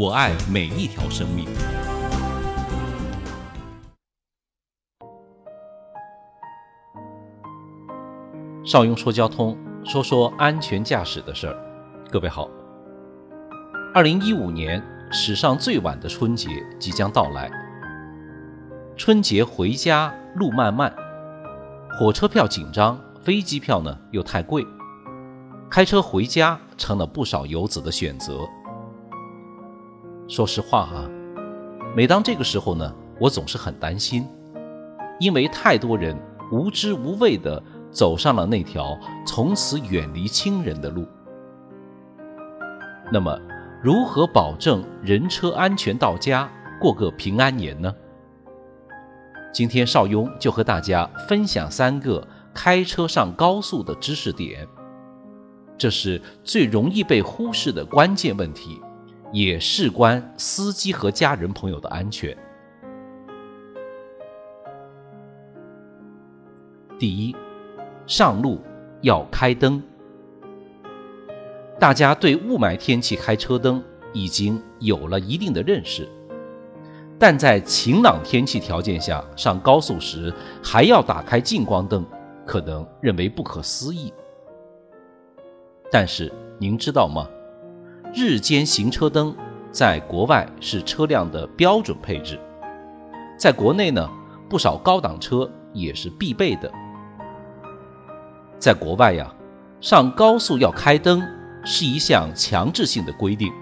我爱每一条生命。邵雍说交通，说说安全驾驶的事儿。各位好，二零一五年史上最晚的春节即将到来。春节回家路漫漫，火车票紧张，飞机票呢又太贵，开车回家成了不少游子的选择。说实话啊，每当这个时候呢，我总是很担心，因为太多人无知无畏地走上了那条从此远离亲人的路。那么，如何保证人车安全到家，过个平安年呢？今天邵雍就和大家分享三个开车上高速的知识点，这是最容易被忽视的关键问题。也事关司机和家人朋友的安全。第一，上路要开灯。大家对雾霾天气开车灯已经有了一定的认识，但在晴朗天气条件下上高速时还要打开近光灯，可能认为不可思议。但是您知道吗？日间行车灯在国外是车辆的标准配置，在国内呢，不少高档车也是必备的。在国外呀，上高速要开灯是一项强制性的规定，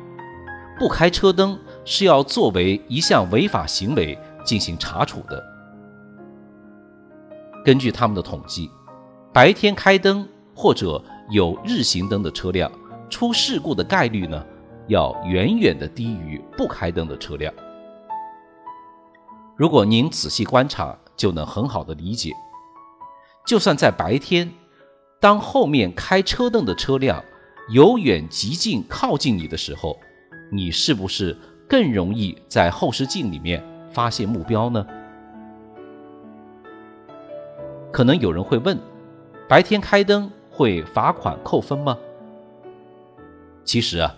不开车灯是要作为一项违法行为进行查处的。根据他们的统计，白天开灯或者有日行灯的车辆。出事故的概率呢，要远远的低于不开灯的车辆。如果您仔细观察，就能很好的理解。就算在白天，当后面开车灯的车辆由远及近靠近你的时候，你是不是更容易在后视镜里面发现目标呢？可能有人会问：白天开灯会罚款扣分吗？其实啊，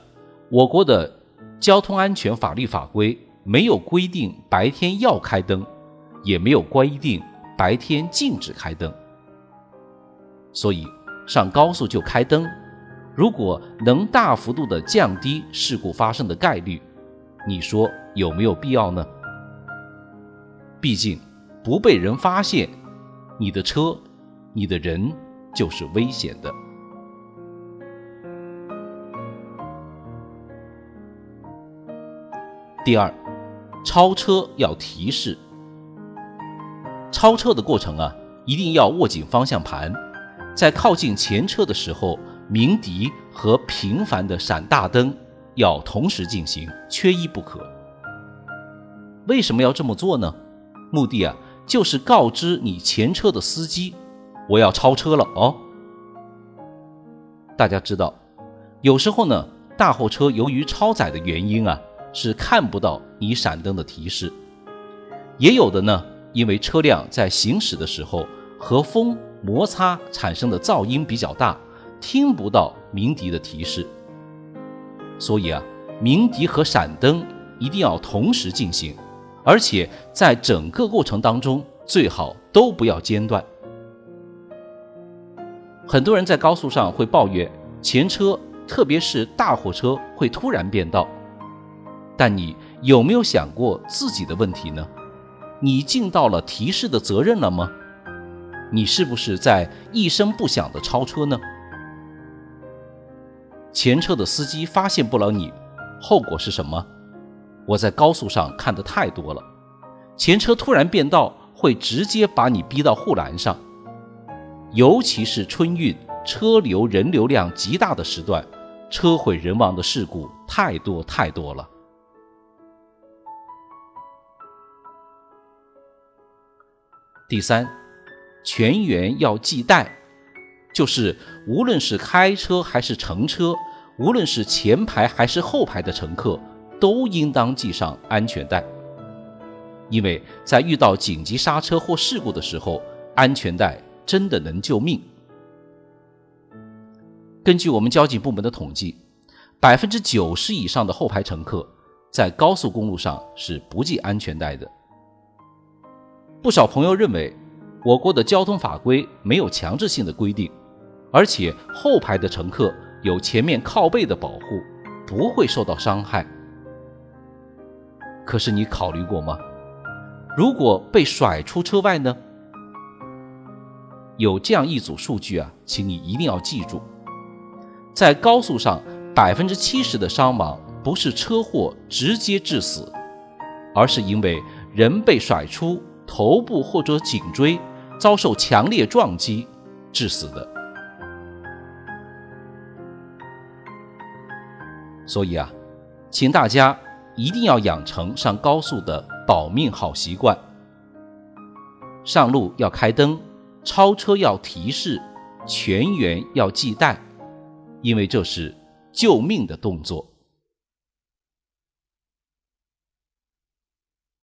我国的交通安全法律法规没有规定白天要开灯，也没有规定白天禁止开灯。所以上高速就开灯，如果能大幅度的降低事故发生的概率，你说有没有必要呢？毕竟不被人发现，你的车、你的人就是危险的。第二，超车要提示。超车的过程啊，一定要握紧方向盘，在靠近前车的时候，鸣笛和频繁的闪大灯要同时进行，缺一不可。为什么要这么做呢？目的啊，就是告知你前车的司机，我要超车了哦。大家知道，有时候呢，大货车由于超载的原因啊。是看不到你闪灯的提示，也有的呢，因为车辆在行驶的时候和风摩擦产生的噪音比较大，听不到鸣笛的提示。所以啊，鸣笛和闪灯一定要同时进行，而且在整个过程当中最好都不要间断。很多人在高速上会抱怨前车，特别是大货车会突然变道。但你有没有想过自己的问题呢？你尽到了提示的责任了吗？你是不是在一声不响的超车呢？前车的司机发现不了你，后果是什么？我在高速上看的太多了，前车突然变道，会直接把你逼到护栏上，尤其是春运车流人流量极大的时段，车毁人亡的事故太多太多了。第三，全员要系带，就是无论是开车还是乘车，无论是前排还是后排的乘客，都应当系上安全带。因为在遇到紧急刹车或事故的时候，安全带真的能救命。根据我们交警部门的统计，百分之九十以上的后排乘客在高速公路上是不系安全带的。不少朋友认为，我国的交通法规没有强制性的规定，而且后排的乘客有前面靠背的保护，不会受到伤害。可是你考虑过吗？如果被甩出车外呢？有这样一组数据啊，请你一定要记住：在高速上，百分之七十的伤亡不是车祸直接致死，而是因为人被甩出，头部或者颈椎遭受强烈撞击致死的。所以啊，请大家一定要养成上高速的。保命好习惯，上路要开灯，超车要提示，全员要系带，因为这是救命的动作。